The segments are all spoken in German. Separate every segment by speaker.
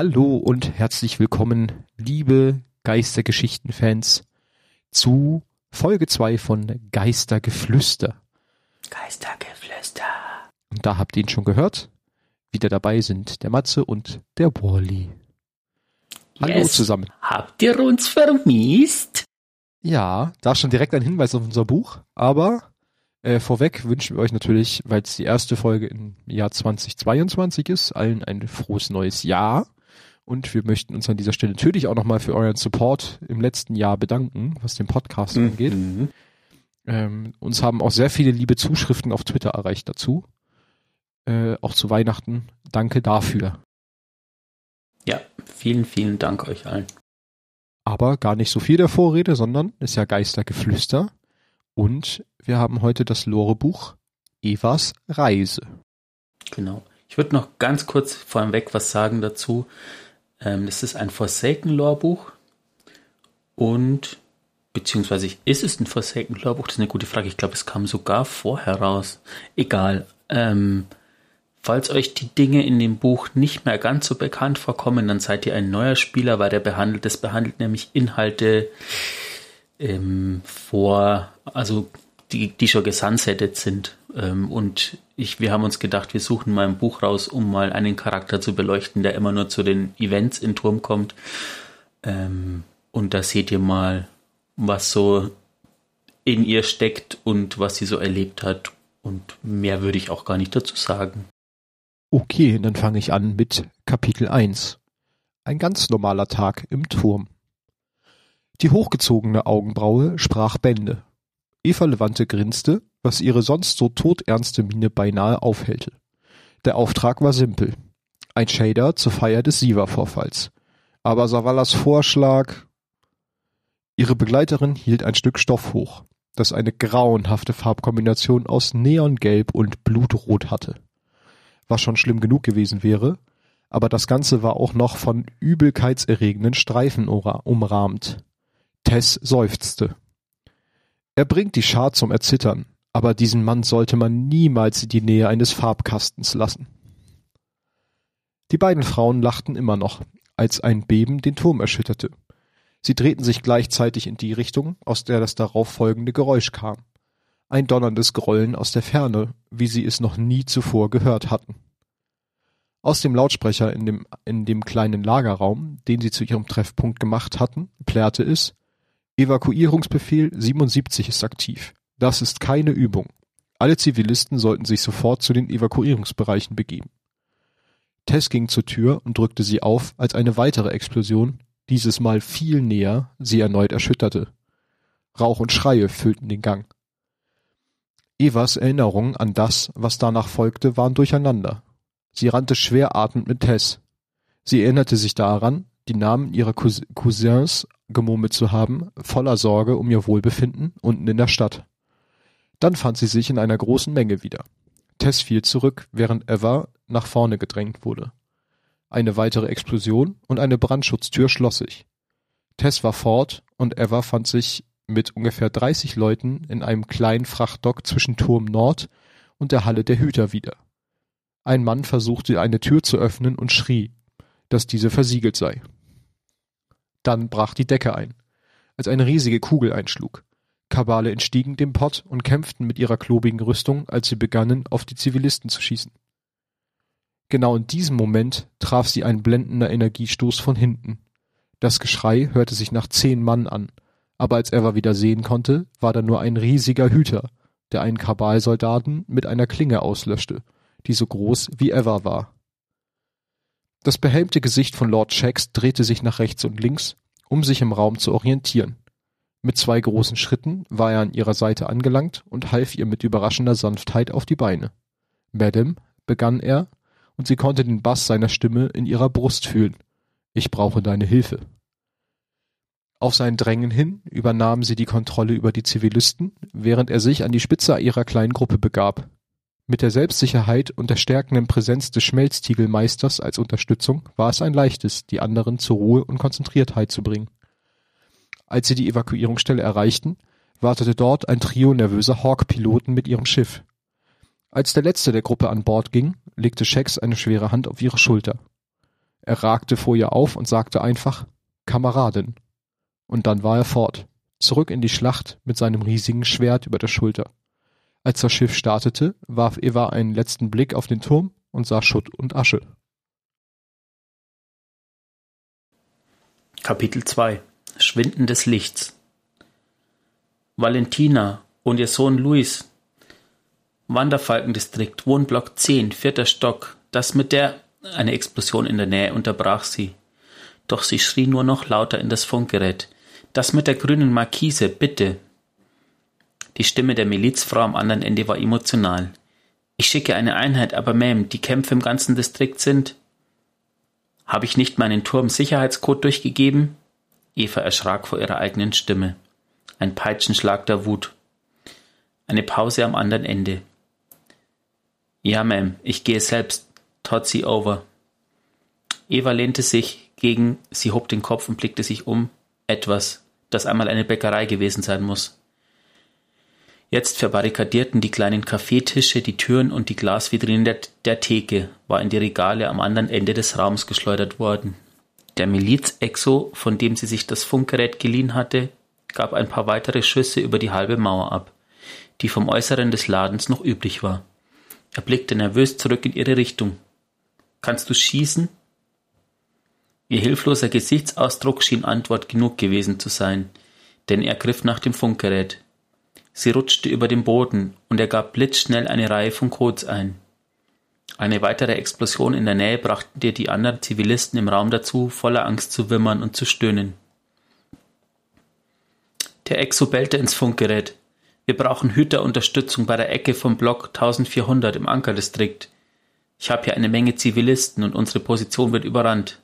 Speaker 1: Hallo und herzlich willkommen, liebe Geistergeschichten-Fans, zu Folge 2 von Geistergeflüster.
Speaker 2: Geistergeflüster.
Speaker 1: Und da habt ihr ihn schon gehört. Wieder dabei sind der Matze und der Wally. Hallo
Speaker 2: Yes.
Speaker 1: zusammen.
Speaker 2: Habt ihr uns vermisst?
Speaker 1: Ja, da schon direkt ein Hinweis auf unser Buch, aber äh, vorweg wünschen wir euch natürlich, weil es die erste Folge im Jahr 2022 ist, allen ein frohes neues Jahr. Und wir möchten uns an dieser Stelle natürlich auch nochmal für euren Support im letzten Jahr bedanken, was den Podcast angeht.
Speaker 2: Mhm.
Speaker 1: Ähm, uns haben auch sehr viele liebe Zuschriften auf Twitter erreicht dazu. Äh, auch zu Weihnachten. Danke dafür.
Speaker 2: Ja, vielen, vielen Dank euch allen.
Speaker 1: Aber gar nicht so viel der Vorrede, sondern ist ja Geistergeflüster. Und wir haben heute das Lorebuch Evas Reise.
Speaker 2: Genau. Ich würde noch ganz kurz vorweg was sagen dazu. Ähm, das ist ein Forsaken-Lore-Buch. Und, beziehungsweise ist es ein Forsaken-Lore-Buch? Das ist eine gute Frage. Ich glaube, es kam sogar vorher raus. Egal. Ähm, falls euch die Dinge in dem Buch nicht mehr ganz so bekannt vorkommen, dann seid ihr ein neuer Spieler, weil der behandelt, das behandelt nämlich Inhalte ähm, vor, also die, die schon gesunsettet sind. Ähm, und ich, wir haben uns gedacht, wir suchen mal ein Buch raus, um mal einen Charakter zu beleuchten, der immer nur zu den Events in Turm kommt. Ähm, und da seht ihr mal, was so in ihr steckt und was sie so erlebt hat. Und mehr würde ich auch gar nicht dazu sagen.
Speaker 1: Okay, dann fange ich an mit Kapitel 1. Ein ganz normaler Tag im Turm. Die hochgezogene Augenbraue sprach Bände. Eva Levante grinste, was ihre sonst so todernste Miene beinahe aufhellte. Der Auftrag war simpel. Ein Shader zur Feier des Siva-Vorfalls. Aber Savallas Vorschlag... Ihre Begleiterin hielt ein Stück Stoff hoch, das eine grauenhafte Farbkombination aus Neongelb und Blutrot hatte was schon schlimm genug gewesen wäre, aber das Ganze war auch noch von übelkeitserregenden Streifen umrahmt. Tess seufzte. Er bringt die Schar zum Erzittern, aber diesen Mann sollte man niemals in die Nähe eines Farbkastens lassen. Die beiden Frauen lachten immer noch, als ein Beben den Turm erschütterte. Sie drehten sich gleichzeitig in die Richtung, aus der das darauf folgende Geräusch kam ein donnerndes Grollen aus der Ferne, wie sie es noch nie zuvor gehört hatten. Aus dem Lautsprecher in dem, in dem kleinen Lagerraum, den sie zu ihrem Treffpunkt gemacht hatten, plärrte es Evakuierungsbefehl 77 ist aktiv. Das ist keine Übung. Alle Zivilisten sollten sich sofort zu den Evakuierungsbereichen begeben. Tess ging zur Tür und drückte sie auf, als eine weitere Explosion, dieses Mal viel näher, sie erneut erschütterte. Rauch und Schreie füllten den Gang. Evas Erinnerungen an das, was danach folgte, waren durcheinander. Sie rannte schwer atmend mit Tess. Sie erinnerte sich daran, die Namen ihrer Cous Cousins gemurmelt zu haben, voller Sorge um ihr Wohlbefinden unten in der Stadt. Dann fand sie sich in einer großen Menge wieder. Tess fiel zurück, während Eva nach vorne gedrängt wurde. Eine weitere Explosion und eine Brandschutztür schloss sich. Tess war fort und Eva fand sich mit ungefähr 30 Leuten in einem kleinen Frachtdock zwischen Turm Nord und der Halle der Hüter wieder. Ein Mann versuchte eine Tür zu öffnen und schrie, dass diese versiegelt sei. Dann brach die Decke ein, als eine riesige Kugel einschlug. Kabale entstiegen dem Pott und kämpften mit ihrer klobigen Rüstung, als sie begannen, auf die Zivilisten zu schießen. Genau in diesem Moment traf sie ein blendender Energiestoß von hinten. Das Geschrei hörte sich nach zehn Mann an, aber als Eva wieder sehen konnte, war da nur ein riesiger Hüter, der einen Kabalsoldaten mit einer Klinge auslöschte, die so groß wie Eva war. Das behelmte Gesicht von Lord Shax drehte sich nach rechts und links, um sich im Raum zu orientieren. Mit zwei großen Schritten war er an ihrer Seite angelangt und half ihr mit überraschender Sanftheit auf die Beine. Madame, begann er, und sie konnte den Bass seiner Stimme in ihrer Brust fühlen. Ich brauche deine Hilfe. Auf sein Drängen hin übernahm sie die Kontrolle über die Zivilisten, während er sich an die Spitze ihrer kleinen Gruppe begab. Mit der Selbstsicherheit und der stärkenden Präsenz des Schmelztiegelmeisters als Unterstützung war es ein leichtes, die anderen zur Ruhe und Konzentriertheit zu bringen. Als sie die Evakuierungsstelle erreichten, wartete dort ein Trio nervöser Hawk-Piloten mit ihrem Schiff. Als der letzte der Gruppe an Bord ging, legte Shax eine schwere Hand auf ihre Schulter. Er ragte vor ihr auf und sagte einfach Kameradin. Und dann war er fort, zurück in die Schlacht mit seinem riesigen Schwert über der Schulter. Als das Schiff startete, warf Eva einen letzten Blick auf den Turm und sah Schutt und Asche.
Speaker 2: Kapitel 2 Schwinden des Lichts Valentina und ihr Sohn Luis. Wanderfalkendistrikt, Wohnblock 10, vierter Stock. Das mit der... Eine Explosion in der Nähe unterbrach sie. Doch sie schrie nur noch lauter in das Funkgerät. Das mit der grünen Markise, bitte. Die Stimme der Milizfrau am anderen Ende war emotional. Ich schicke eine Einheit, aber Ma'am, die Kämpfe im ganzen Distrikt sind. Habe ich nicht meinen Turm-Sicherheitscode durchgegeben? Eva erschrak vor ihrer eigenen Stimme. Ein Peitschenschlag der Wut. Eine Pause am anderen Ende. Ja, Ma'am, ich gehe selbst. Totsi over. Eva lehnte sich gegen, sie hob den Kopf und blickte sich um. Etwas, das einmal eine Bäckerei gewesen sein muss. Jetzt verbarrikadierten die kleinen Kaffeetische die Türen und die Glasvitrinen der, der Theke, war in die Regale am anderen Ende des Raums geschleudert worden. Der Miliz-Exo, von dem sie sich das Funkgerät geliehen hatte, gab ein paar weitere Schüsse über die halbe Mauer ab, die vom Äußeren des Ladens noch übrig war. Er blickte nervös zurück in ihre Richtung. Kannst du schießen? Ihr hilfloser Gesichtsausdruck schien Antwort genug gewesen zu sein, denn er griff nach dem Funkgerät. Sie rutschte über den Boden, und er gab blitzschnell eine Reihe von Codes ein. Eine weitere Explosion in der Nähe brachte dir die anderen Zivilisten im Raum dazu, voller Angst zu wimmern und zu stöhnen. Der Exo bellte ins Funkgerät. Wir brauchen Hüterunterstützung bei der Ecke vom Block 1400 im Ankerdistrikt. Ich habe hier eine Menge Zivilisten und unsere Position wird überrannt.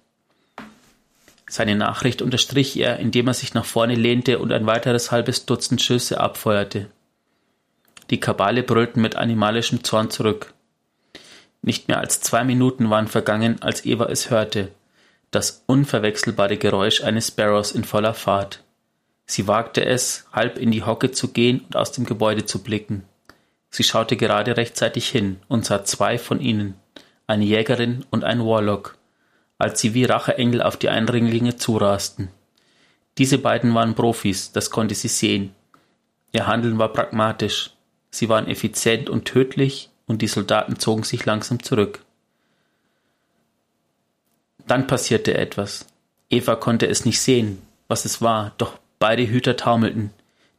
Speaker 2: Seine Nachricht unterstrich er, indem er sich nach vorne lehnte und ein weiteres halbes Dutzend Schüsse abfeuerte. Die Kabale brüllten mit animalischem Zorn zurück. Nicht mehr als zwei Minuten waren vergangen, als Eva es hörte, das unverwechselbare Geräusch eines Sparrows in voller Fahrt. Sie wagte es, halb in die Hocke zu gehen und aus dem Gebäude zu blicken. Sie schaute gerade rechtzeitig hin und sah zwei von ihnen, eine Jägerin und ein Warlock, als sie wie Racheengel auf die Eindringlinge zurasten. Diese beiden waren Profis, das konnte sie sehen. Ihr Handeln war pragmatisch. Sie waren effizient und tödlich, und die Soldaten zogen sich langsam zurück. Dann passierte etwas. Eva konnte es nicht sehen, was es war, doch beide Hüter taumelten.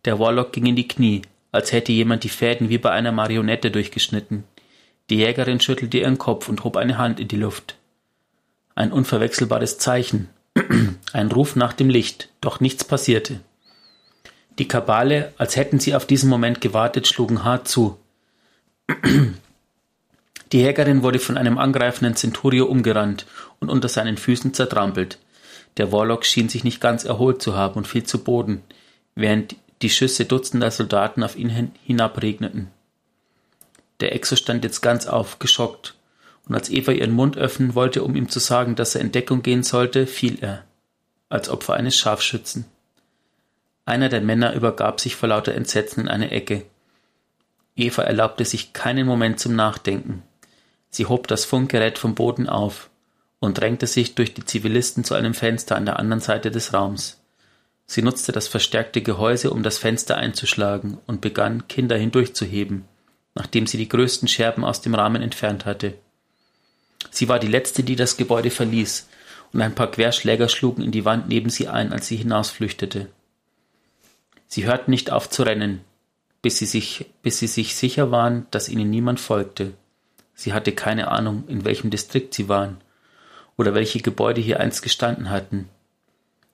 Speaker 2: Der Warlock ging in die Knie, als hätte jemand die Fäden wie bei einer Marionette durchgeschnitten. Die Jägerin schüttelte ihren Kopf und hob eine Hand in die Luft ein unverwechselbares Zeichen, ein Ruf nach dem Licht, doch nichts passierte. Die Kabale, als hätten sie auf diesen Moment gewartet, schlugen hart zu. Die Jägerin wurde von einem angreifenden Centurio umgerannt und unter seinen Füßen zertrampelt. Der Warlock schien sich nicht ganz erholt zu haben und fiel zu Boden, während die Schüsse dutzender Soldaten auf ihn hinabregneten. Der Exo stand jetzt ganz auf, geschockt, und als Eva ihren Mund öffnen wollte, um ihm zu sagen, dass er in Deckung gehen sollte, fiel er, als Opfer eines Scharfschützen. Einer der Männer übergab sich vor lauter Entsetzen in eine Ecke. Eva erlaubte sich keinen Moment zum Nachdenken. Sie hob das Funkgerät vom Boden auf und drängte sich durch die Zivilisten zu einem Fenster an der anderen Seite des Raums. Sie nutzte das verstärkte Gehäuse, um das Fenster einzuschlagen und begann, Kinder hindurchzuheben, nachdem sie die größten Scherben aus dem Rahmen entfernt hatte. Sie war die letzte, die das Gebäude verließ, und ein paar Querschläger schlugen in die Wand neben sie ein, als sie hinausflüchtete. Sie hörten nicht auf zu rennen, bis sie sich, bis sie sich sicher waren, dass ihnen niemand folgte. Sie hatte keine Ahnung, in welchem Distrikt sie waren oder welche Gebäude hier einst gestanden hatten.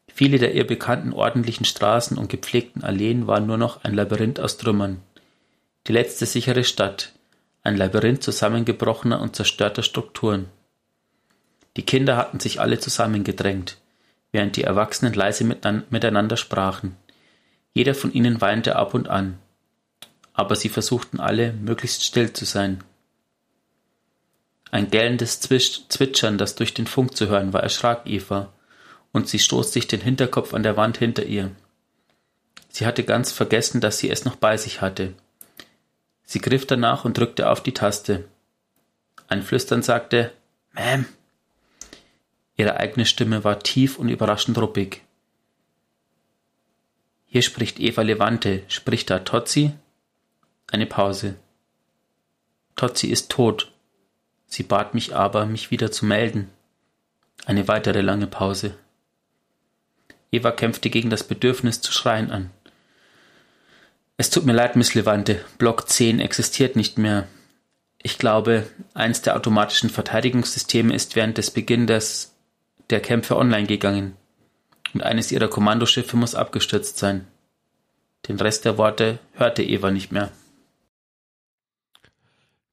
Speaker 2: Viele der ihr bekannten ordentlichen Straßen und gepflegten Alleen waren nur noch ein Labyrinth aus Trümmern. Die letzte sichere Stadt, ein Labyrinth zusammengebrochener und zerstörter Strukturen. Die Kinder hatten sich alle zusammengedrängt, während die Erwachsenen leise miteinander sprachen. Jeder von ihnen weinte ab und an, aber sie versuchten alle, möglichst still zu sein. Ein gellendes Zwitschern, das durch den Funk zu hören war, erschrak Eva, und sie stoß sich den Hinterkopf an der Wand hinter ihr. Sie hatte ganz vergessen, dass sie es noch bei sich hatte. Sie griff danach und drückte auf die Taste. Ein Flüstern sagte Ma'am. Ihre eigene Stimme war tief und überraschend ruppig. Hier spricht Eva Levante, spricht da Tozzi? Eine Pause. Tozzi ist tot. Sie bat mich aber, mich wieder zu melden. Eine weitere lange Pause. Eva kämpfte gegen das Bedürfnis zu schreien an. Es tut mir leid, Miss Levante, Block 10 existiert nicht mehr. Ich glaube, eins der automatischen Verteidigungssysteme ist während des Beginns der Kämpfe online gegangen und eines ihrer Kommandoschiffe muss abgestürzt sein. Den Rest der Worte hörte Eva nicht mehr.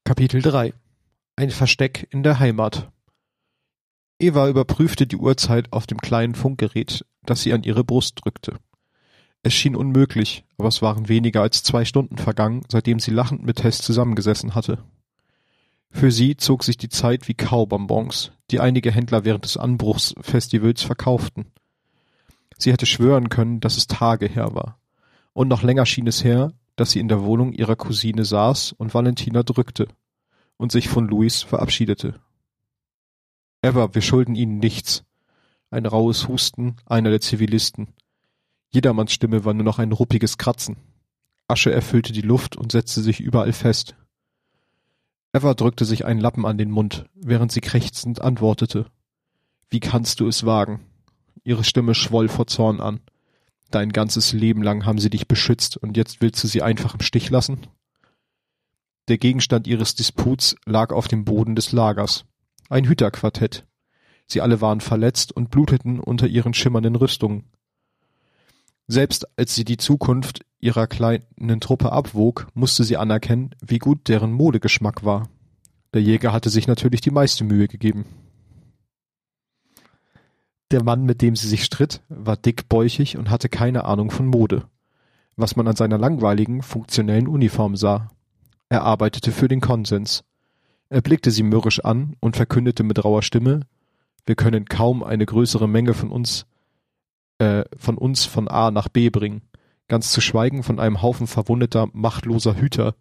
Speaker 1: Kapitel 3 Ein Versteck in der Heimat Eva überprüfte die Uhrzeit auf dem kleinen Funkgerät, das sie an ihre Brust drückte. Es schien unmöglich, aber es waren weniger als zwei Stunden vergangen, seitdem sie lachend mit Tess zusammengesessen hatte. Für sie zog sich die Zeit wie Kaubonbons, die einige Händler während des Anbruchsfestivals verkauften. Sie hätte schwören können, dass es Tage her war. Und noch länger schien es her, dass sie in der Wohnung ihrer Cousine saß und Valentina drückte und sich von Luis verabschiedete. Eva, wir schulden Ihnen nichts. Ein rauhes Husten einer der Zivilisten. Jedermanns Stimme war nur noch ein ruppiges Kratzen. Asche erfüllte die Luft und setzte sich überall fest. Eva drückte sich einen Lappen an den Mund, während sie krächzend antwortete. Wie kannst du es wagen? Ihre Stimme schwoll vor Zorn an. Dein ganzes Leben lang haben sie dich beschützt und jetzt willst du sie einfach im Stich lassen? Der Gegenstand ihres Disputs lag auf dem Boden des Lagers. Ein Hüterquartett. Sie alle waren verletzt und bluteten unter ihren schimmernden Rüstungen. Selbst als sie die Zukunft ihrer kleinen Truppe abwog, musste sie anerkennen, wie gut deren Modegeschmack war. Der Jäger hatte sich natürlich die meiste Mühe gegeben. Der Mann, mit dem sie sich stritt, war dickbäuchig und hatte keine Ahnung von Mode, was man an seiner langweiligen, funktionellen Uniform sah. Er arbeitete für den Konsens. Er blickte sie mürrisch an und verkündete mit rauer Stimme, wir können kaum eine größere Menge von uns äh, von uns von A nach B bringen, ganz zu schweigen von einem Haufen verwundeter, machtloser Hüter.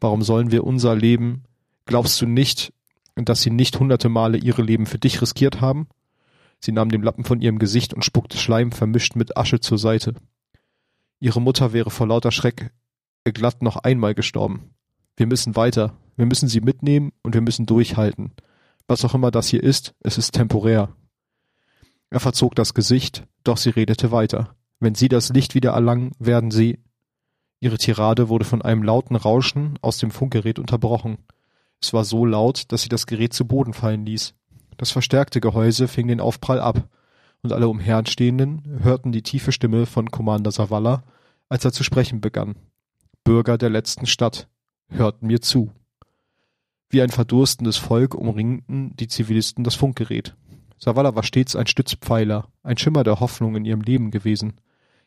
Speaker 1: Warum sollen wir unser Leben, glaubst du nicht, dass sie nicht hunderte Male ihre Leben für dich riskiert haben? Sie nahm den Lappen von ihrem Gesicht und spuckte Schleim vermischt mit Asche zur Seite. Ihre Mutter wäre vor lauter Schreck glatt noch einmal gestorben. Wir müssen weiter, wir müssen sie mitnehmen und wir müssen durchhalten. Was auch immer das hier ist, es ist temporär. Er verzog das Gesicht, doch sie redete weiter. Wenn Sie das Licht wieder erlangen, werden Sie. Ihre Tirade wurde von einem lauten Rauschen aus dem Funkgerät unterbrochen. Es war so laut, dass sie das Gerät zu Boden fallen ließ. Das verstärkte Gehäuse fing den Aufprall ab, und alle Umherstehenden hörten die tiefe Stimme von Commander Savala, als er zu sprechen begann. Bürger der letzten Stadt, hörten mir zu. Wie ein verdurstendes Volk umringten die Zivilisten das Funkgerät. Savala war stets ein Stützpfeiler, ein Schimmer der Hoffnung in ihrem Leben gewesen.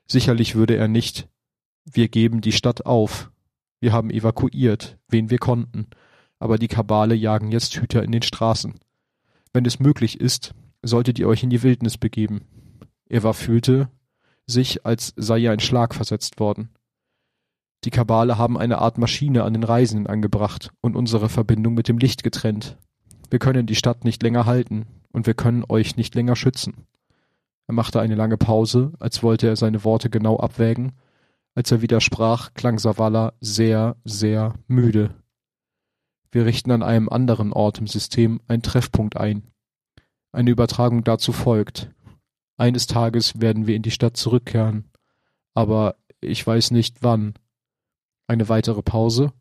Speaker 1: Sicherlich würde er nicht Wir geben die Stadt auf. Wir haben evakuiert, wen wir konnten, aber die Kabale jagen jetzt Hüter in den Straßen. Wenn es möglich ist, solltet ihr euch in die Wildnis begeben. Er fühlte sich, als sei ihr ein Schlag versetzt worden. Die Kabale haben eine Art Maschine an den Reisenden angebracht und unsere Verbindung mit dem Licht getrennt. Wir können die Stadt nicht länger halten, und wir können euch nicht länger schützen. Er machte eine lange Pause, als wollte er seine Worte genau abwägen. Als er wieder sprach, klang Savala sehr, sehr müde. Wir richten an einem anderen Ort im System einen Treffpunkt ein. Eine Übertragung dazu folgt. Eines Tages werden wir in die Stadt zurückkehren. Aber ich weiß nicht wann. Eine weitere Pause.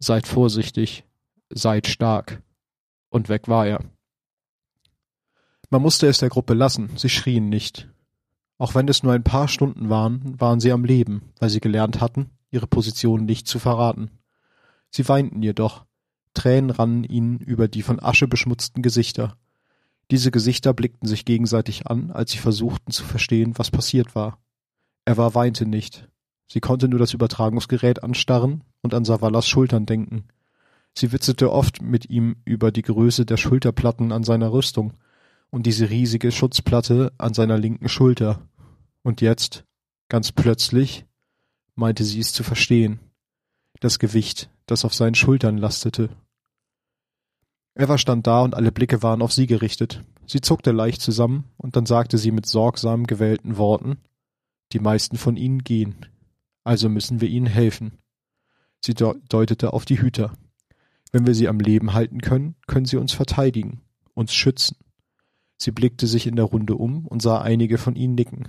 Speaker 1: Seid vorsichtig. Seid stark. Und weg war er. Man musste es der Gruppe lassen, sie schrien nicht. Auch wenn es nur ein paar Stunden waren, waren sie am Leben, weil sie gelernt hatten, ihre Position nicht zu verraten. Sie weinten jedoch. Tränen rannen ihnen über die von Asche beschmutzten Gesichter. Diese Gesichter blickten sich gegenseitig an, als sie versuchten zu verstehen, was passiert war. Er war weinte nicht. Sie konnte nur das Übertragungsgerät anstarren und an Savalas Schultern denken. Sie witzelte oft mit ihm über die Größe der Schulterplatten an seiner Rüstung und diese riesige Schutzplatte an seiner linken Schulter. Und jetzt, ganz plötzlich, meinte sie es zu verstehen. Das Gewicht, das auf seinen Schultern lastete. Eva stand da und alle Blicke waren auf sie gerichtet. Sie zuckte leicht zusammen und dann sagte sie mit sorgsam gewählten Worten, die meisten von ihnen gehen. Also müssen wir ihnen helfen. Sie deutete auf die Hüter. Wenn wir sie am Leben halten können, können sie uns verteidigen, uns schützen. Sie blickte sich in der Runde um und sah einige von ihnen nicken.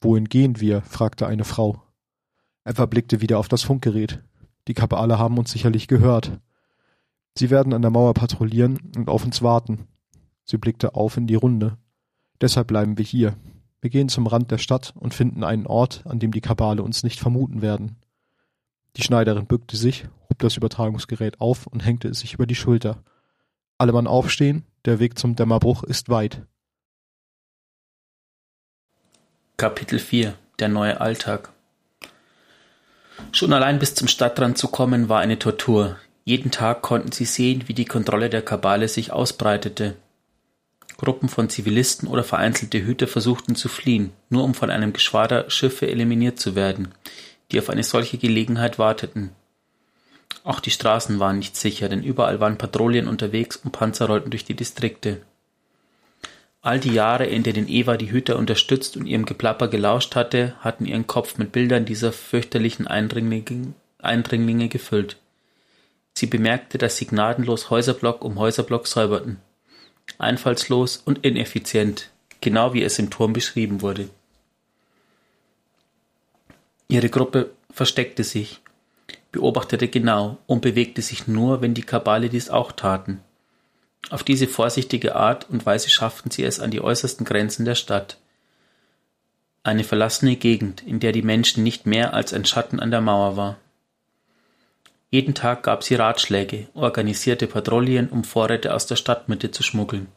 Speaker 1: Wohin gehen wir? fragte eine Frau. Eva blickte wieder auf das Funkgerät. Die Kabale haben uns sicherlich gehört. Sie werden an der Mauer patrouillieren und auf uns warten. Sie blickte auf in die Runde. Deshalb bleiben wir hier. Wir gehen zum Rand der Stadt und finden einen Ort, an dem die Kabale uns nicht vermuten werden. Die Schneiderin bückte sich, hob das Übertragungsgerät auf und hängte es sich über die Schulter. Alle Mann aufstehen, der Weg zum Dämmerbruch ist weit.
Speaker 2: Kapitel 4 Der neue Alltag Schon allein bis zum Stadtrand zu kommen war eine Tortur. Jeden Tag konnten sie sehen, wie die Kontrolle der Kabale sich ausbreitete. Gruppen von Zivilisten oder vereinzelte Hüter versuchten zu fliehen, nur um von einem Geschwader Schiffe eliminiert zu werden, die auf eine solche Gelegenheit warteten. Auch die Straßen waren nicht sicher, denn überall waren Patrouillen unterwegs und Panzer rollten durch die Distrikte. All die Jahre, in denen Eva die Hüter unterstützt und ihrem Geplapper gelauscht hatte, hatten ihren Kopf mit Bildern dieser fürchterlichen Eindringlinge, Eindringlinge gefüllt. Sie bemerkte, dass sie gnadenlos Häuserblock um Häuserblock säuberten. Einfallslos und ineffizient, genau wie es im Turm beschrieben wurde. Ihre Gruppe versteckte sich, beobachtete genau und bewegte sich nur, wenn die Kabale dies auch taten. Auf diese vorsichtige Art und Weise schafften sie es an die äußersten Grenzen der Stadt. Eine verlassene Gegend, in der die Menschen nicht mehr als ein Schatten an der Mauer war. Jeden Tag gab sie Ratschläge, organisierte Patrouillen, um Vorräte aus der Stadtmitte zu schmuggeln.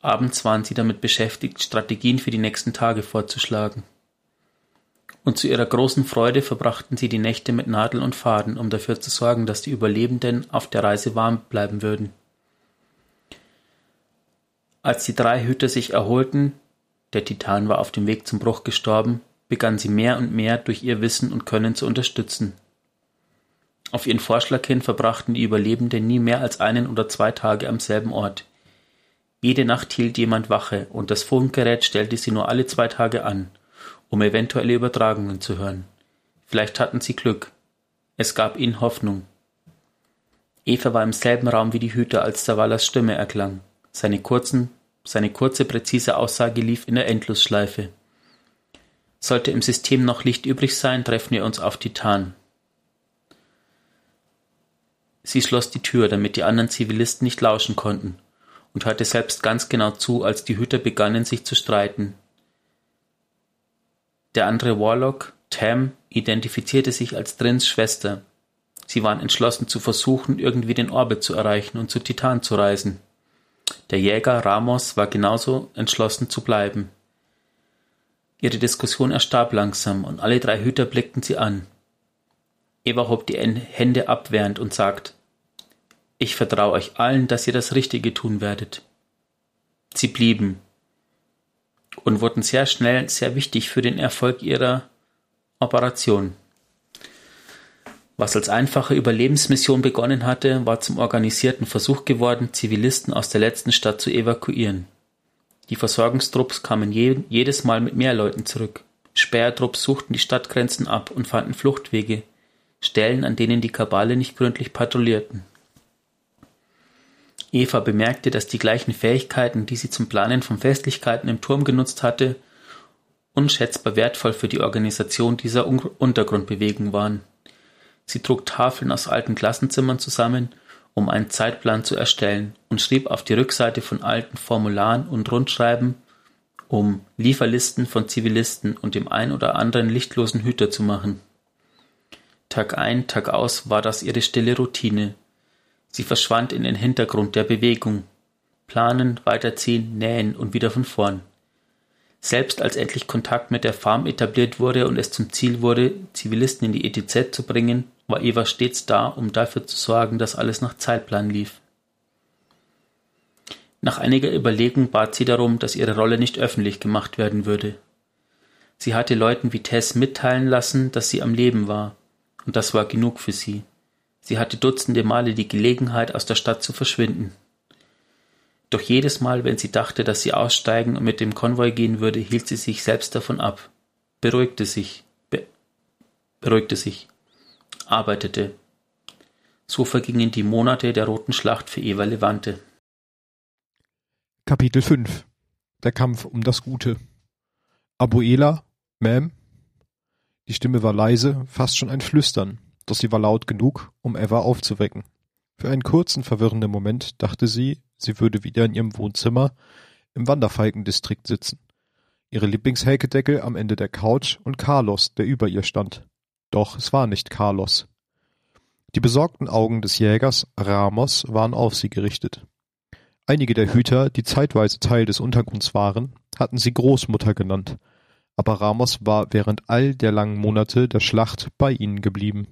Speaker 2: Abends waren sie damit beschäftigt, Strategien für die nächsten Tage vorzuschlagen. Und zu ihrer großen Freude verbrachten sie die Nächte mit Nadel und Faden, um dafür zu sorgen, dass die Überlebenden auf der Reise warm bleiben würden. Als die drei Hüter sich erholten, der Titan war auf dem Weg zum Bruch gestorben, begann sie mehr und mehr durch ihr Wissen und Können zu unterstützen. Auf ihren Vorschlag hin verbrachten die Überlebenden nie mehr als einen oder zwei Tage am selben Ort. Jede Nacht hielt jemand Wache und das Funkgerät stellte sie nur alle zwei Tage an, um eventuelle Übertragungen zu hören. Vielleicht hatten sie Glück. Es gab ihnen Hoffnung. Eva war im selben Raum wie die Hüter, als Zavallas Stimme erklang. Seine kurzen, seine kurze, präzise Aussage lief in der Endlosschleife. Sollte im System noch Licht übrig sein, treffen wir uns auf Titan. Sie schloss die Tür, damit die anderen Zivilisten nicht lauschen konnten, und hörte selbst ganz genau zu, als die Hüter begannen, sich zu streiten. Der andere Warlock, Tam, identifizierte sich als Drins Schwester. Sie waren entschlossen zu versuchen, irgendwie den Orbit zu erreichen und zu Titan zu reisen. Der Jäger Ramos war genauso entschlossen zu bleiben. Ihre Diskussion erstarb langsam, und alle drei Hüter blickten sie an. Eva hob die Hände abwehrend und sagt, ich vertraue euch allen, dass ihr das Richtige tun werdet. Sie blieben und wurden sehr schnell sehr wichtig für den Erfolg ihrer Operation. Was als einfache Überlebensmission begonnen hatte, war zum organisierten Versuch geworden, Zivilisten aus der letzten Stadt zu evakuieren. Die Versorgungstrupps kamen je, jedes Mal mit mehr Leuten zurück. Spähertrupps suchten die Stadtgrenzen ab und fanden Fluchtwege, Stellen, an denen die Kabale nicht gründlich patrouillierten. Eva bemerkte, dass die gleichen Fähigkeiten, die sie zum Planen von Festlichkeiten im Turm genutzt hatte, unschätzbar wertvoll für die Organisation dieser Untergrundbewegung waren. Sie trug Tafeln aus alten Klassenzimmern zusammen, um einen Zeitplan zu erstellen, und schrieb auf die Rückseite von alten Formularen und Rundschreiben, um Lieferlisten von Zivilisten und dem ein oder anderen lichtlosen Hüter zu machen. Tag ein, Tag aus war das ihre stille Routine. Sie verschwand in den Hintergrund der Bewegung. Planen, weiterziehen, nähen und wieder von vorn. Selbst als endlich Kontakt mit der Farm etabliert wurde und es zum Ziel wurde, Zivilisten in die ETZ zu bringen, war Eva stets da, um dafür zu sorgen, dass alles nach Zeitplan lief. Nach einiger Überlegung bat sie darum, dass ihre Rolle nicht öffentlich gemacht werden würde. Sie hatte Leuten wie Tess mitteilen lassen, dass sie am Leben war, und das war genug für sie. Sie hatte dutzende Male die Gelegenheit, aus der Stadt zu verschwinden. Doch jedes Mal, wenn sie dachte, dass sie aussteigen und mit dem Konvoi gehen würde, hielt sie sich selbst davon ab, beruhigte sich, be beruhigte sich, arbeitete. So vergingen die Monate der Roten Schlacht für Eva Levante.
Speaker 1: Kapitel 5 Der Kampf um das Gute Abuela, Ma'am? Die Stimme war leise, fast schon ein Flüstern, doch sie war laut genug, um Eva aufzuwecken. Für einen kurzen, verwirrenden Moment dachte sie, sie würde wieder in ihrem Wohnzimmer im Wanderfalkendistrikt sitzen. Ihre Lieblingshäkedeckel am Ende der Couch und Carlos, der über ihr stand. Doch es war nicht Carlos. Die besorgten Augen des Jägers Ramos waren auf sie gerichtet. Einige der Hüter, die zeitweise Teil des Untergrunds waren, hatten sie Großmutter genannt, aber Ramos war während all der langen Monate der Schlacht bei ihnen geblieben.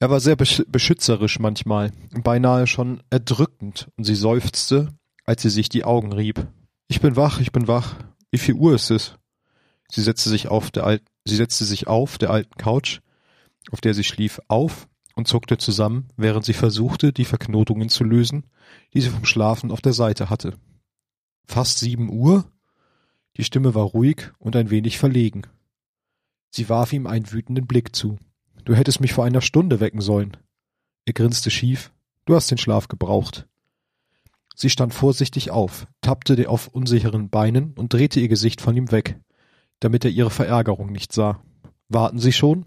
Speaker 1: Er war sehr beschützerisch manchmal, beinahe schon erdrückend, und sie seufzte, als sie sich die Augen rieb. Ich bin wach, ich bin wach. Wie viel Uhr ist es? Sie setzte sich auf der alten, sie setzte sich auf der alten Couch, auf der sie schlief, auf und zuckte zusammen, während sie versuchte, die Verknotungen zu lösen, die sie vom Schlafen auf der Seite hatte. Fast sieben Uhr? Die Stimme war ruhig und ein wenig verlegen. Sie warf ihm einen wütenden Blick zu. Du hättest mich vor einer Stunde wecken sollen. Er grinste schief. Du hast den Schlaf gebraucht. Sie stand vorsichtig auf, tappte auf unsicheren Beinen und drehte ihr Gesicht von ihm weg, damit er ihre Verärgerung nicht sah. Warten Sie schon?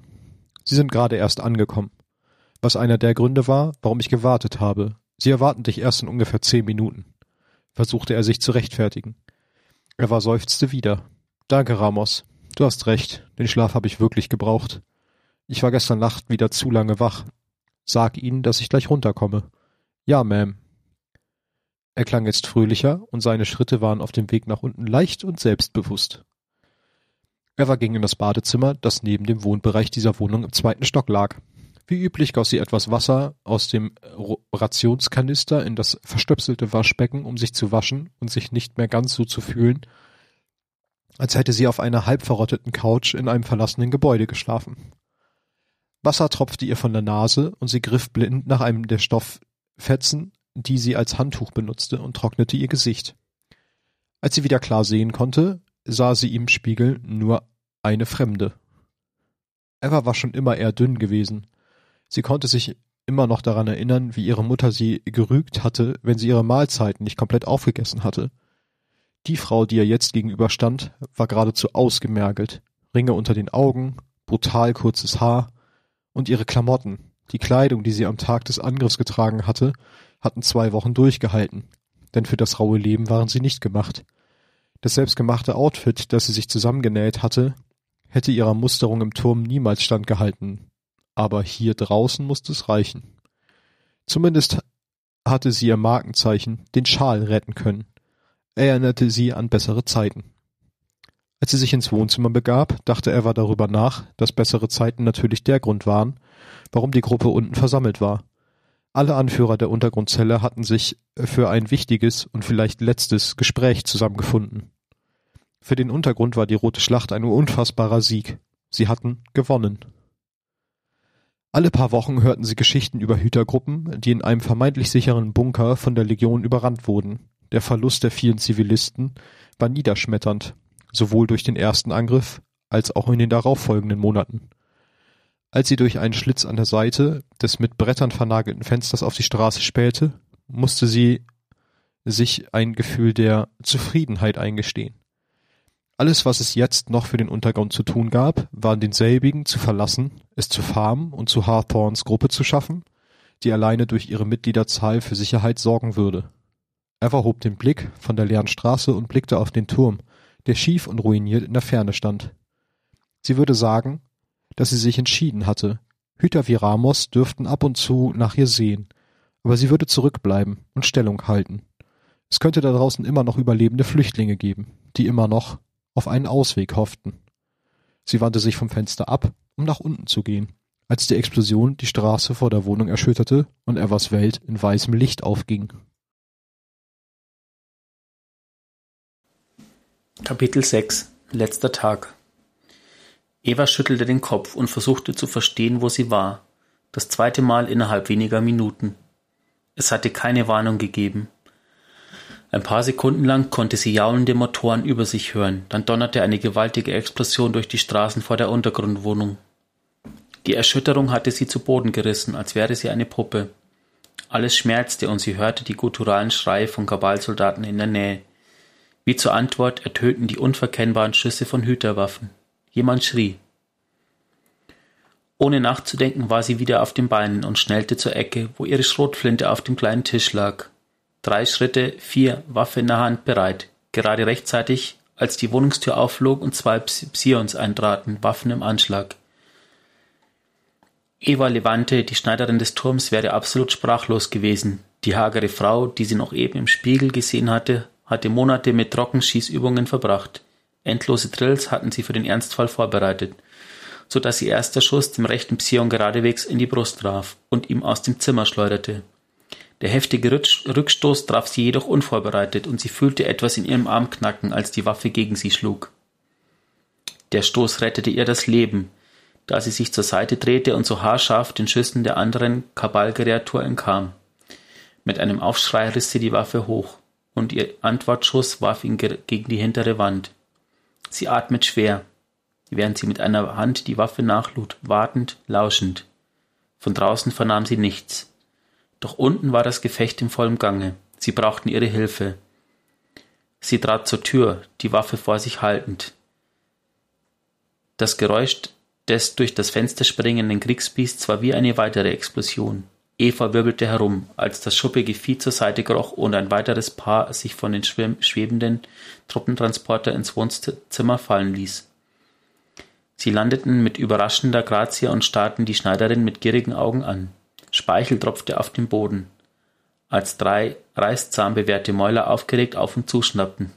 Speaker 1: Sie sind gerade erst angekommen. Was einer der Gründe war, warum ich gewartet habe. Sie erwarten dich erst in ungefähr zehn Minuten. Versuchte er sich zu rechtfertigen. Er war seufzte wieder. Danke, Ramos. Du hast recht. Den Schlaf habe ich wirklich gebraucht. Ich war gestern Nacht wieder zu lange wach. Sag ihnen, dass ich gleich runterkomme. Ja, Ma'am. Er klang jetzt fröhlicher und seine Schritte waren auf dem Weg nach unten leicht und selbstbewusst. Eva ging in das Badezimmer, das neben dem Wohnbereich dieser Wohnung im zweiten Stock lag. Wie üblich goss sie etwas Wasser aus dem Rationskanister in das verstöpselte Waschbecken, um sich zu waschen und sich nicht mehr ganz so zu fühlen, als hätte sie auf einer halb verrotteten Couch in einem verlassenen Gebäude geschlafen. Wasser tropfte ihr von der Nase und sie griff blind nach einem der Stofffetzen, die sie als Handtuch benutzte, und trocknete ihr Gesicht. Als sie wieder klar sehen konnte, sah sie im Spiegel nur eine Fremde. Eva war schon immer eher dünn gewesen. Sie konnte sich immer noch daran erinnern, wie ihre Mutter sie gerügt hatte, wenn sie ihre Mahlzeiten nicht komplett aufgegessen hatte. Die Frau, die ihr jetzt gegenüberstand, war geradezu ausgemergelt. Ringe unter den Augen, brutal kurzes Haar, und ihre Klamotten, die Kleidung, die sie am Tag des Angriffs getragen hatte, hatten zwei Wochen durchgehalten, denn für das raue Leben waren sie nicht gemacht. Das selbstgemachte Outfit, das sie sich zusammengenäht hatte, hätte ihrer Musterung im Turm niemals standgehalten, aber hier draußen musste es reichen. Zumindest hatte sie ihr Markenzeichen, den Schal, retten können. Erinnerte sie an bessere Zeiten. Als sie sich ins Wohnzimmer begab, dachte Eva darüber nach, dass bessere Zeiten natürlich der Grund waren, warum die Gruppe unten versammelt war. Alle Anführer der Untergrundzelle hatten sich für ein wichtiges und vielleicht letztes Gespräch zusammengefunden. Für den Untergrund war die Rote Schlacht ein unfassbarer Sieg. Sie hatten gewonnen. Alle paar Wochen hörten sie Geschichten über Hütergruppen, die in einem vermeintlich sicheren Bunker von der Legion überrannt wurden. Der Verlust der vielen Zivilisten war niederschmetternd, sowohl durch den ersten Angriff als auch in den darauffolgenden Monaten. Als sie durch einen Schlitz an der Seite des mit Brettern vernagelten Fensters auf die Straße spähte, musste sie sich ein Gefühl der Zufriedenheit eingestehen. Alles, was es jetzt noch für den Untergrund zu tun gab, war denselbigen zu verlassen, es zu farmen und zu Hawthorns Gruppe zu schaffen, die alleine durch ihre Mitgliederzahl für Sicherheit sorgen würde. Er verhob den Blick von der leeren Straße und blickte auf den Turm, der schief und ruiniert in der Ferne stand. Sie würde sagen, dass sie sich entschieden hatte. Hüter wie Ramos dürften ab und zu nach ihr sehen, aber sie würde zurückbleiben und Stellung halten. Es könnte da draußen immer noch überlebende Flüchtlinge geben, die immer noch auf einen Ausweg hofften. Sie wandte sich vom Fenster ab, um nach unten zu gehen, als die Explosion die Straße vor der Wohnung erschütterte und Evers Welt in weißem Licht aufging.
Speaker 2: Kapitel 6 Letzter Tag Eva schüttelte den Kopf und versuchte zu verstehen, wo sie war. Das zweite Mal innerhalb weniger Minuten. Es hatte keine Warnung gegeben. Ein paar Sekunden lang konnte sie jaulende Motoren über sich hören, dann donnerte eine gewaltige Explosion durch die Straßen vor der Untergrundwohnung. Die Erschütterung hatte sie zu Boden gerissen, als wäre sie eine Puppe. Alles schmerzte und sie hörte die gutturalen Schreie von Kabalsoldaten in der Nähe. Wie zur Antwort ertönten die unverkennbaren Schüsse von Hüterwaffen. Jemand schrie. Ohne nachzudenken war sie wieder auf den Beinen und schnellte zur Ecke, wo ihre Schrotflinte auf dem kleinen Tisch lag. Drei Schritte, vier, Waffe in der Hand, bereit. Gerade rechtzeitig, als die Wohnungstür aufflog und zwei Psions eintraten, Waffen im Anschlag. Eva Levante, die Schneiderin des Turms, wäre absolut sprachlos gewesen. Die hagere Frau, die sie noch eben im Spiegel gesehen hatte, hatte Monate mit Trockenschießübungen verbracht. Endlose Drills hatten sie für den Ernstfall vorbereitet, so dass ihr erster Schuss dem rechten Psion geradewegs in die Brust traf und ihm aus dem Zimmer schleuderte. Der heftige Rückstoß traf sie jedoch unvorbereitet und sie fühlte etwas in ihrem Arm knacken, als die Waffe gegen sie schlug. Der Stoß rettete ihr das Leben, da sie sich zur Seite drehte und so haarscharf den Schüssen der anderen Kabalkreatur entkam. Mit einem Aufschrei riss sie die Waffe hoch, und ihr Antwortschuss warf ihn gegen die hintere Wand. Sie atmet schwer, während sie mit einer Hand die Waffe nachlud, wartend, lauschend. Von draußen vernahm sie nichts. Doch unten war das Gefecht im vollen Gange. Sie brauchten ihre Hilfe. Sie trat zur Tür, die Waffe vor sich haltend. Das Geräusch des durch das Fenster springenden Kriegspiests war wie eine weitere Explosion. Eva wirbelte herum, als das schuppige Vieh zur Seite kroch und ein weiteres Paar sich von den schwebenden Truppentransporter ins Wohnzimmer fallen ließ. Sie landeten mit überraschender Grazie und starrten die Schneiderin mit gierigen Augen an. Speichel tropfte auf den Boden, als drei reißzahnbewehrte Mäuler aufgeregt auf und zuschnappten.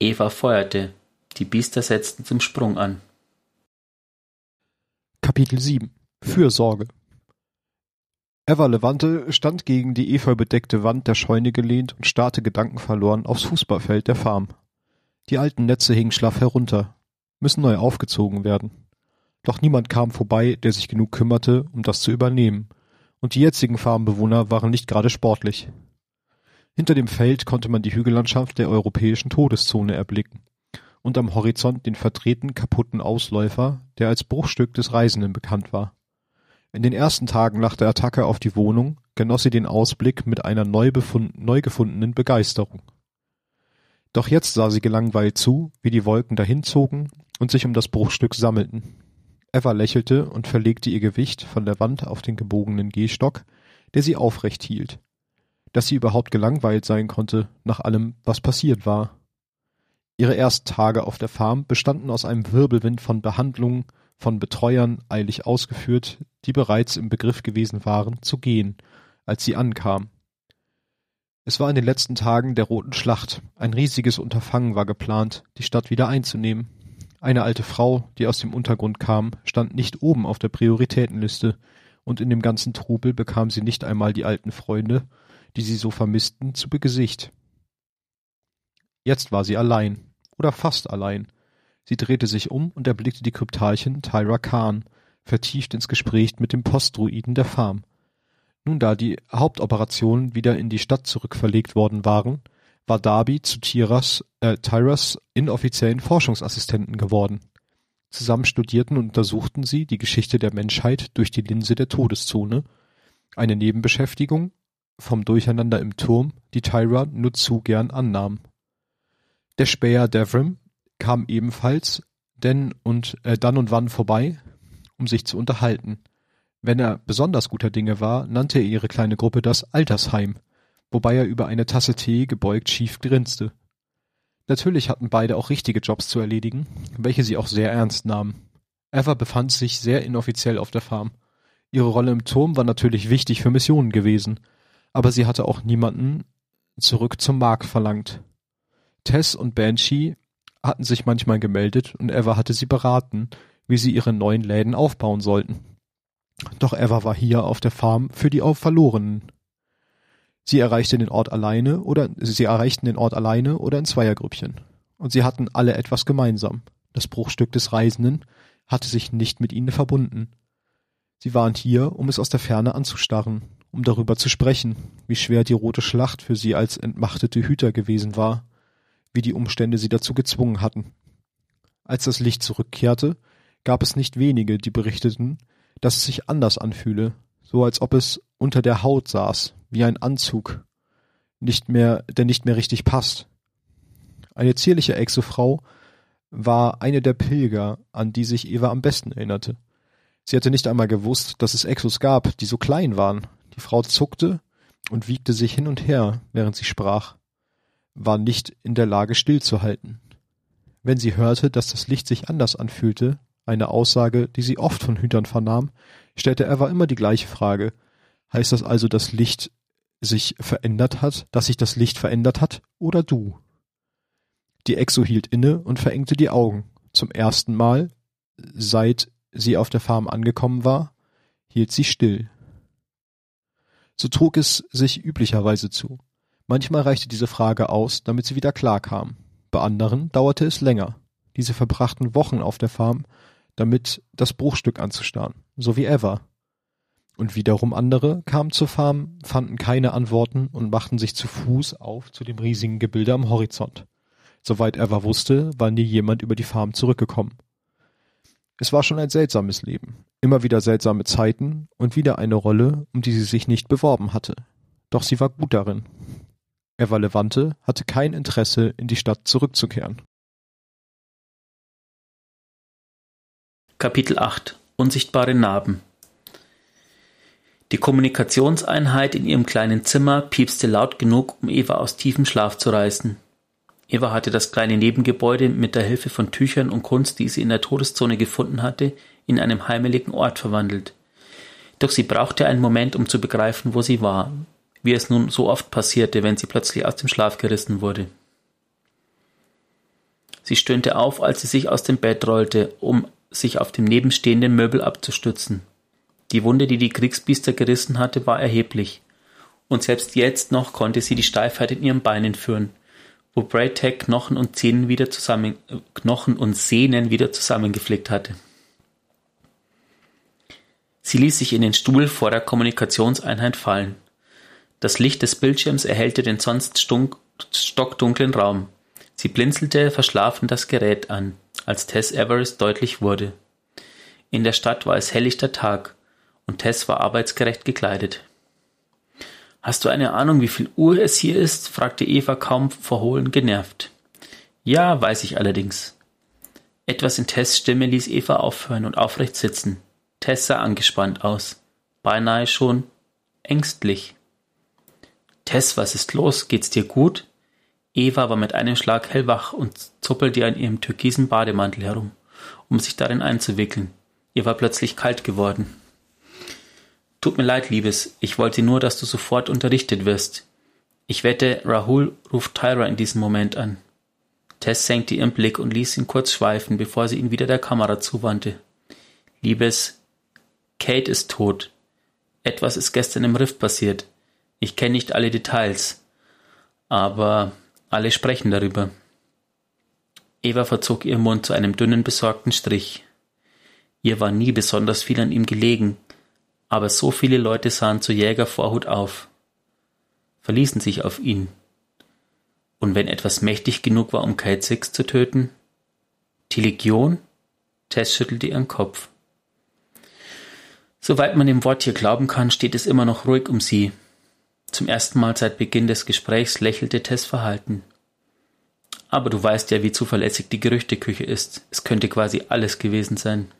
Speaker 2: Eva feuerte, die Biester setzten zum Sprung an.
Speaker 1: Kapitel 7 Fürsorge Eva Levante stand gegen die efeubedeckte Wand der Scheune gelehnt und starrte gedankenverloren aufs Fußballfeld der Farm. Die alten Netze hingen schlaff herunter, müssen neu aufgezogen werden. Doch niemand kam vorbei, der sich genug kümmerte, um das zu übernehmen, und die jetzigen Farmbewohner waren nicht gerade sportlich. Hinter dem Feld konnte man die Hügellandschaft der europäischen Todeszone erblicken und am Horizont den verdrehten, kaputten Ausläufer, der als Bruchstück des Reisenden bekannt war. In den ersten Tagen nach der Attacke auf die Wohnung genoss sie den Ausblick mit einer neu, gefundenen Begeisterung. Doch jetzt sah sie gelangweilt zu, wie die Wolken dahinzogen und sich um das Bruchstück sammelten. Eva lächelte und verlegte ihr Gewicht von der Wand auf den gebogenen Gehstock, der sie aufrecht hielt. Dass sie überhaupt gelangweilt sein konnte nach allem, was passiert war. Ihre ersten Tage auf der Farm bestanden aus einem Wirbelwind von Behandlungen, von Betreuern eilig ausgeführt, die bereits im Begriff gewesen waren, zu gehen, als sie ankam. Es war in den letzten Tagen der Roten Schlacht. Ein riesiges Unterfangen war geplant, die Stadt wieder einzunehmen. Eine alte Frau, die aus dem Untergrund kam, stand nicht oben auf der Prioritätenliste, und in dem ganzen Trubel bekam sie nicht einmal die alten Freunde, die sie so vermissten, zu Gesicht. Jetzt war sie allein, oder fast allein. Sie drehte sich um und erblickte die Kryptarchin Tyra Khan, vertieft ins Gespräch mit dem Postdruiden der Farm. Nun da die Hauptoperationen wieder in die Stadt zurückverlegt worden waren, war Darby zu Tyras, äh, Tyras inoffiziellen Forschungsassistenten geworden. Zusammen studierten und untersuchten sie die Geschichte der Menschheit durch die Linse der Todeszone, eine Nebenbeschäftigung vom Durcheinander im Turm, die Tyra nur zu gern annahm. Der Späher Devrim kam ebenfalls denn und äh, dann und wann vorbei, um sich zu unterhalten. Wenn er besonders guter Dinge war, nannte er ihre kleine Gruppe das Altersheim, wobei er über eine Tasse Tee gebeugt schief grinste. Natürlich hatten beide auch richtige Jobs zu erledigen, welche sie auch sehr ernst nahmen. Eva befand sich sehr inoffiziell auf der Farm. Ihre Rolle im Turm war natürlich wichtig für Missionen gewesen, aber sie hatte auch niemanden zurück zum Markt verlangt. Tess und Banshee hatten sich manchmal gemeldet und Eva hatte sie beraten, wie sie ihre neuen Läden aufbauen sollten. Doch Eva war hier auf der Farm für die Verlorenen. Sie erreichte den Ort alleine oder sie erreichten den Ort alleine oder in Zweiergrüppchen. Und sie hatten alle etwas gemeinsam. Das Bruchstück des Reisenden hatte sich nicht mit ihnen verbunden. Sie waren hier, um es aus der Ferne anzustarren, um darüber zu sprechen, wie schwer die rote Schlacht für sie als entmachtete Hüter gewesen war, wie die Umstände sie dazu gezwungen hatten. Als das Licht zurückkehrte, gab es nicht wenige, die berichteten, dass es sich anders anfühle, so als ob es unter der Haut saß, wie ein Anzug, nicht mehr, der nicht mehr richtig passt. Eine zierliche Exofrau war eine der Pilger, an die sich Eva am besten erinnerte. Sie hatte nicht einmal gewusst, dass es Exos gab, die so klein waren. Die Frau zuckte und wiegte sich hin und her, während sie sprach, war nicht in der Lage stillzuhalten. Wenn sie hörte, dass das Licht sich anders anfühlte, eine Aussage, die sie oft von Hütern vernahm, stellte Eva immer die gleiche Frage. Heißt das also, dass Licht sich verändert hat, dass sich das Licht verändert hat, oder du? Die Exo hielt inne und verengte die Augen. Zum ersten Mal, seit sie auf der Farm angekommen war, hielt sie still. So trug es sich üblicherweise zu. Manchmal reichte diese Frage aus, damit sie wieder klar kam. Bei anderen dauerte es länger. Diese verbrachten Wochen auf der Farm, damit das Bruchstück anzustarren, so wie Eva. Und wiederum andere kamen zur Farm, fanden keine Antworten und machten sich zu Fuß auf zu dem riesigen Gebilde am Horizont. Soweit Eva wusste, war nie jemand über die Farm zurückgekommen. Es war schon ein seltsames Leben, immer wieder seltsame Zeiten und wieder eine Rolle, um die sie sich nicht beworben hatte. Doch sie war gut darin. Eva Levante hatte kein Interesse, in die Stadt zurückzukehren.
Speaker 2: Kapitel 8 Unsichtbare Narben Die Kommunikationseinheit in ihrem kleinen Zimmer piepste laut genug, um Eva aus tiefem Schlaf zu reißen. Eva hatte das kleine Nebengebäude mit der Hilfe von Tüchern und Kunst, die sie in der Todeszone gefunden hatte, in einem heimeligen Ort verwandelt. Doch sie brauchte einen Moment, um zu begreifen, wo sie war, wie es nun so oft passierte, wenn sie plötzlich aus dem Schlaf gerissen wurde. Sie stöhnte auf, als sie sich aus dem Bett rollte, um sich auf dem nebenstehenden Möbel abzustützen. Die Wunde, die die Kriegsbiester gerissen hatte, war erheblich, und selbst jetzt noch konnte sie die Steifheit in ihren Beinen führen, wo Braytech Knochen und Zähnen wieder zusammen, Knochen und Sehnen wieder zusammengeflickt hatte. Sie ließ sich in den Stuhl vor der Kommunikationseinheit fallen. Das Licht des Bildschirms erhellte den sonst stockdunklen Raum. Sie blinzelte verschlafen das Gerät an, als Tess Everest deutlich wurde. In der Stadt war es helllichter Tag, und Tess war arbeitsgerecht gekleidet. Hast du eine Ahnung, wie viel Uhr es hier ist? fragte Eva kaum verhohlen genervt. Ja, weiß ich allerdings. Etwas in Tess Stimme ließ Eva aufhören und aufrecht sitzen. Tess sah angespannt aus. Beinahe schon ängstlich. Tess, was ist los? Geht's dir gut? Eva war mit einem Schlag hellwach und zuppelte an ihrem türkisen Bademantel herum, um sich darin einzuwickeln. Ihr war plötzlich kalt geworden. Tut mir leid, Liebes, ich wollte nur, dass du sofort unterrichtet wirst. Ich wette, Rahul ruft Tyra in diesem Moment an. Tess senkte ihren Blick und ließ ihn kurz schweifen, bevor sie ihn wieder der Kamera zuwandte. Liebes, Kate ist tot. Etwas ist gestern im Riff passiert. Ich kenne nicht alle Details, aber alle sprechen darüber. Eva verzog ihren Mund zu einem dünnen, besorgten Strich. Ihr war nie besonders viel an ihm gelegen, aber so viele Leute sahen zu Jäger Vorhut auf, verließen sich auf ihn. Und wenn etwas mächtig genug war, um Kate Six zu töten? Die Legion? Tess schüttelte ihren Kopf. Soweit man dem Wort hier glauben kann, steht es immer noch ruhig um sie. Zum ersten Mal seit Beginn des Gesprächs lächelte Tess verhalten. Aber du weißt ja, wie zuverlässig die Gerüchteküche ist. Es könnte quasi alles gewesen sein.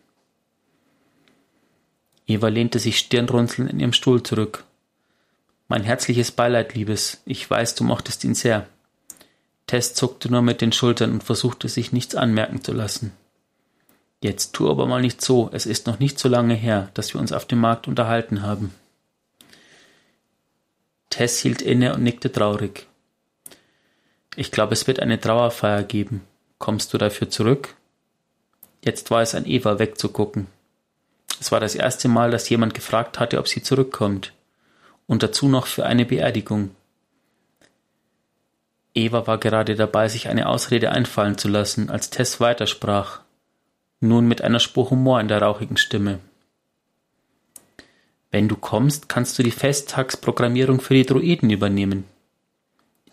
Speaker 2: Eva lehnte sich stirnrunzelnd in ihrem Stuhl zurück. Mein herzliches Beileid, Liebes. Ich weiß, du mochtest ihn sehr. Tess zuckte nur mit den Schultern und versuchte sich nichts anmerken zu lassen. Jetzt tu aber mal nicht so, es ist noch nicht so lange her, dass wir uns auf dem Markt unterhalten haben. Tess hielt inne und nickte traurig. Ich glaube, es wird eine Trauerfeier geben. Kommst du dafür zurück? Jetzt war es an Eva wegzugucken. Es war das erste Mal, dass jemand gefragt hatte, ob sie zurückkommt. Und dazu noch für eine Beerdigung. Eva war gerade dabei, sich eine Ausrede einfallen zu lassen, als Tess weitersprach, nun mit einer Spur Humor in der rauchigen Stimme. Wenn du kommst, kannst du die Festtagsprogrammierung für die Druiden übernehmen.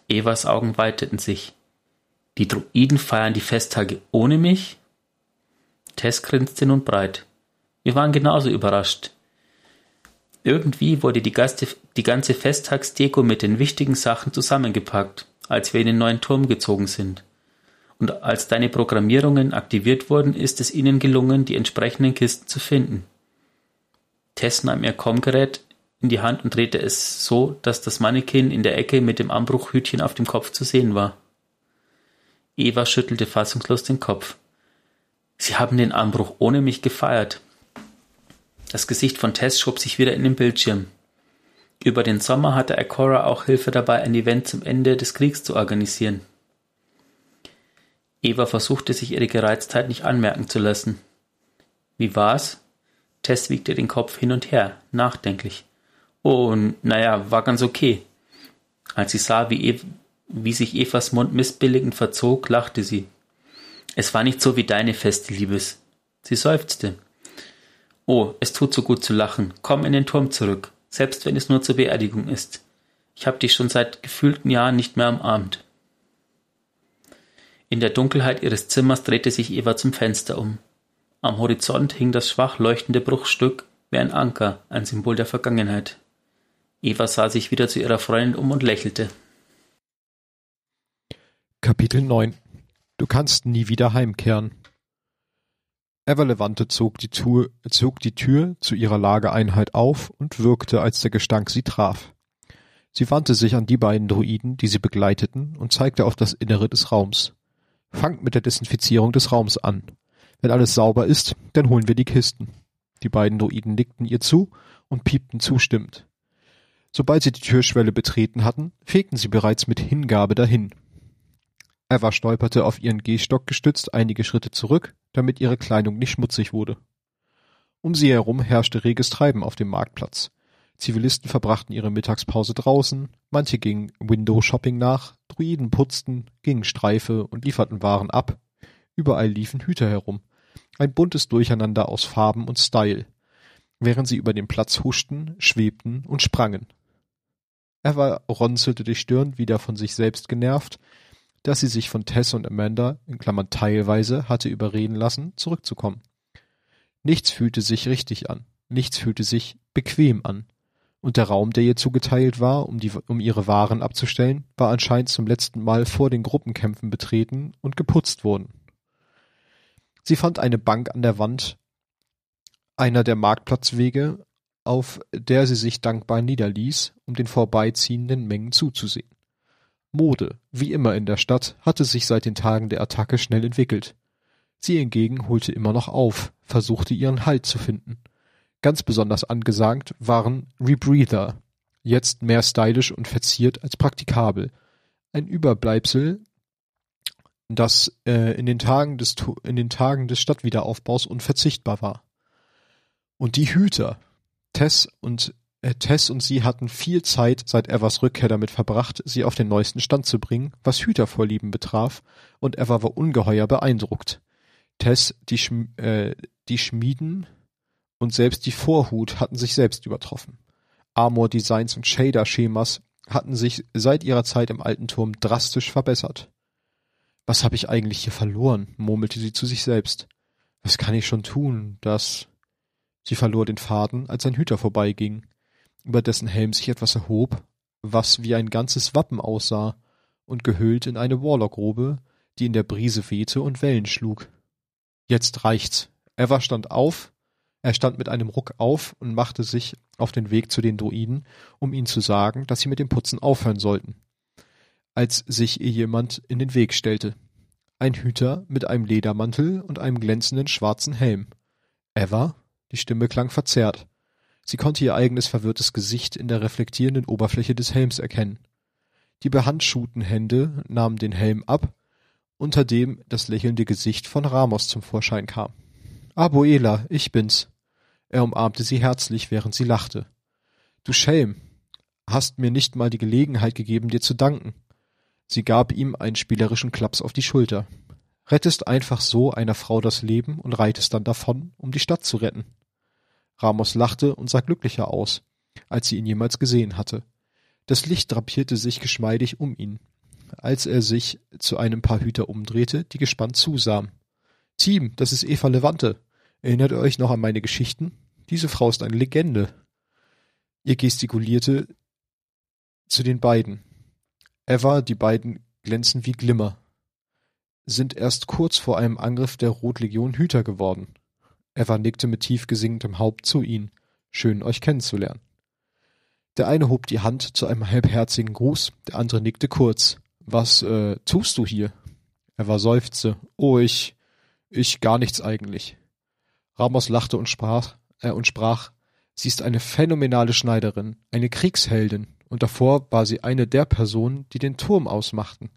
Speaker 2: Evas Augen weiteten sich. Die Druiden feiern die Festtage ohne mich? Tess grinste nun breit. Wir waren genauso überrascht. Irgendwie wurde die, Gaste, die ganze Festtagsdeko mit den wichtigen Sachen zusammengepackt, als wir in den neuen Turm gezogen sind. Und als deine Programmierungen aktiviert wurden, ist es ihnen gelungen, die entsprechenden Kisten zu finden. Tess nahm ihr Kommgerät in die Hand und drehte es so, dass das Mannequin in der Ecke mit dem Anbruchhütchen auf dem Kopf zu sehen war. Eva schüttelte fassungslos den Kopf. Sie haben den Anbruch ohne mich gefeiert. Das Gesicht von Tess schob sich wieder in den Bildschirm. Über den Sommer hatte Akora auch Hilfe dabei, ein Event zum Ende des Kriegs zu organisieren. Eva versuchte sich ihre Gereiztheit nicht anmerken zu lassen. Wie war's? Tess wiegte den Kopf hin und her, nachdenklich. Oh, naja, war ganz okay. Als sie sah, wie, Eva, wie sich Evas Mund missbilligend verzog, lachte sie. Es war nicht so wie deine feste Liebes. Sie seufzte. Oh, es tut so gut zu lachen. Komm in den Turm zurück, selbst wenn es nur zur Beerdigung ist. Ich hab dich schon seit gefühlten Jahren nicht mehr umarmt. In der Dunkelheit ihres Zimmers drehte sich Eva zum Fenster um. Am Horizont hing das schwach leuchtende Bruchstück wie ein Anker, ein Symbol der Vergangenheit. Eva sah sich wieder zu ihrer Freundin um und lächelte.
Speaker 1: Kapitel 9 Du kannst nie wieder heimkehren. Everlevante zog die, Tür, zog die Tür zu ihrer Lagereinheit auf und wirkte, als der Gestank sie traf. Sie wandte sich an die beiden Druiden, die sie begleiteten, und zeigte auf das Innere des Raums. Fangt mit der Desinfizierung des Raums an. Wenn alles sauber ist, dann holen wir die Kisten. Die beiden Druiden nickten ihr zu und piepten zustimmend. Sobald sie die Türschwelle betreten hatten, fegten sie bereits mit Hingabe dahin. Eva stolperte auf ihren Gehstock gestützt einige Schritte zurück, damit ihre Kleidung nicht schmutzig wurde. Um sie herum herrschte reges Treiben auf dem Marktplatz. Zivilisten verbrachten ihre Mittagspause draußen, manche gingen Window-Shopping nach, Druiden putzten, gingen Streife und lieferten Waren ab. Überall liefen Hüter herum. Ein buntes Durcheinander aus Farben und Style. Während sie über den Platz huschten, schwebten und sprangen. Eva runzelte die Stirn wieder von sich selbst genervt, dass sie sich von Tess und Amanda in Klammern (teilweise) hatte überreden lassen, zurückzukommen. Nichts fühlte sich richtig an, nichts fühlte sich bequem an. Und der Raum, der ihr zugeteilt war, um, die, um ihre Waren abzustellen, war anscheinend zum letzten Mal vor den Gruppenkämpfen betreten und geputzt worden. Sie fand eine Bank an der Wand einer der Marktplatzwege, auf der sie sich dankbar niederließ, um den vorbeiziehenden Mengen zuzusehen. Mode, wie immer in der Stadt, hatte sich seit den Tagen der Attacke schnell entwickelt. Sie hingegen holte immer noch auf, versuchte ihren Halt zu finden. Ganz besonders angesagt waren Rebreather, jetzt mehr stylisch und verziert als praktikabel. Ein Überbleibsel, das äh, in, den Tagen des, in den Tagen des Stadtwiederaufbaus unverzichtbar war. Und die Hüter. Tess und äh, Tess und sie hatten viel Zeit seit Evas Rückkehr damit verbracht, sie auf den neuesten Stand zu bringen, was Hütervorlieben betraf, und Eva war ungeheuer beeindruckt. Tess, die, Schm äh, die Schmieden und selbst die Vorhut hatten sich selbst übertroffen. Armor-Designs und Shader-Schemas hatten sich seit ihrer Zeit im alten Turm drastisch verbessert. Was habe ich eigentlich hier verloren? murmelte sie zu sich selbst. Was kann ich schon tun, dass... Sie verlor den Faden, als ein Hüter vorbeiging über dessen Helm sich etwas erhob, was wie ein ganzes Wappen aussah und gehüllt in eine Warlock-Robe, die in der Brise wehte und Wellen schlug. Jetzt reicht's. Eva stand auf, er stand mit einem Ruck auf und machte sich auf den Weg zu den Druiden, um ihnen zu sagen, dass sie mit dem Putzen aufhören sollten. Als sich ihr jemand in den Weg stellte. Ein Hüter mit einem Ledermantel und einem glänzenden schwarzen Helm. Eva? Die Stimme klang verzerrt. Sie konnte ihr eigenes verwirrtes Gesicht in der reflektierenden Oberfläche des Helms erkennen. Die behandschuhten Hände nahmen den Helm ab, unter dem das lächelnde Gesicht von Ramos zum Vorschein kam. Abuela, ich bin's. Er umarmte sie herzlich, während sie lachte. Du Schelm, hast mir nicht mal die Gelegenheit gegeben, dir zu danken. Sie gab ihm einen spielerischen Klaps auf die Schulter. Rettest einfach so einer Frau das Leben und reitest dann davon, um die Stadt zu retten. Ramos lachte und sah glücklicher aus, als sie ihn jemals gesehen hatte. Das Licht drapierte sich geschmeidig um ihn, als er sich zu einem paar Hüter umdrehte, die gespannt zusahen. Team, das ist Eva Levante. Erinnert ihr euch noch an meine Geschichten? Diese Frau ist eine Legende. Ihr gestikulierte zu den beiden. Eva, die beiden glänzen wie Glimmer, sind erst kurz vor einem Angriff der Rotlegion Hüter geworden. Eva nickte mit tief gesenktem Haupt zu ihnen. Schön, euch kennenzulernen. Der eine hob die Hand zu einem halbherzigen Gruß, der andere nickte kurz. Was äh, tust du hier? Eva seufzte. Oh, ich, ich gar nichts eigentlich. Ramos lachte und sprach, äh, und sprach, sie ist eine phänomenale Schneiderin, eine Kriegsheldin, und davor war sie eine der Personen, die den Turm ausmachten.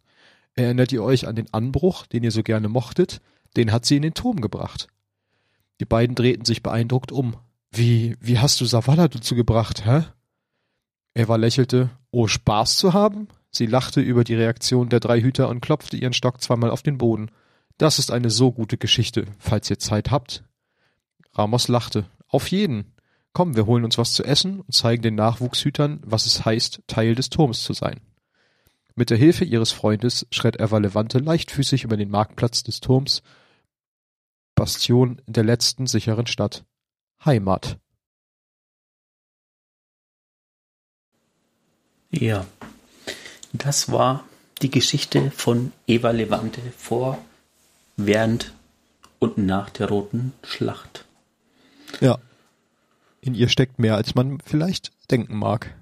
Speaker 1: Erinnert ihr euch an den Anbruch, den ihr so gerne mochtet? Den hat sie in den Turm gebracht. Die beiden drehten sich beeindruckt um. Wie, wie hast du Savannah dazu gebracht, hä? Eva lächelte. Oh, Spaß zu haben? Sie lachte über die Reaktion der drei Hüter und klopfte ihren Stock zweimal auf den Boden. Das ist eine so gute Geschichte, falls ihr Zeit habt. Ramos lachte. Auf jeden. Komm, wir holen uns was zu essen und zeigen den Nachwuchshütern, was es heißt, Teil des Turms zu sein. Mit der Hilfe ihres Freundes schritt Eva Levante leichtfüßig über den Marktplatz des Turms, Bastion der letzten sicheren Stadt. Heimat.
Speaker 2: Ja, das war die Geschichte von Eva Levante vor, während und nach der Roten Schlacht.
Speaker 1: Ja. In ihr steckt mehr, als man vielleicht denken mag.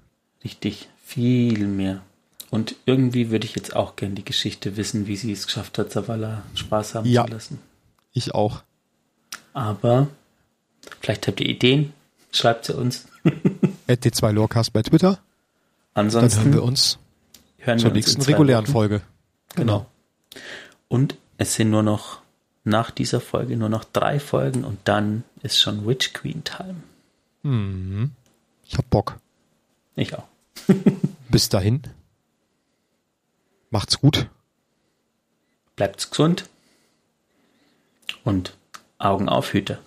Speaker 2: Richtig, viel mehr. Und irgendwie würde ich jetzt auch gern die Geschichte wissen, wie sie es geschafft hat, Zavala Spaß haben
Speaker 1: Ja.
Speaker 2: zu lassen.
Speaker 1: Ich auch.
Speaker 2: Aber vielleicht habt ihr Ideen, schreibt sie uns.
Speaker 1: At D2 Lorecast bei Twitter. Dann
Speaker 2: Ansonsten
Speaker 1: hören wir uns
Speaker 2: hören
Speaker 1: zur
Speaker 2: wir uns
Speaker 1: nächsten regulären
Speaker 2: Wochen.
Speaker 1: Folge.
Speaker 2: Genau. Und es sind nur noch nach dieser Folge nur noch drei Folgen und dann ist schon Witch Queen Time.
Speaker 1: Mhm. Ich hab Bock.
Speaker 2: Ich auch.
Speaker 1: Bis dahin. Macht's gut.
Speaker 2: Bleibt's gesund und Augen auf, Hüter.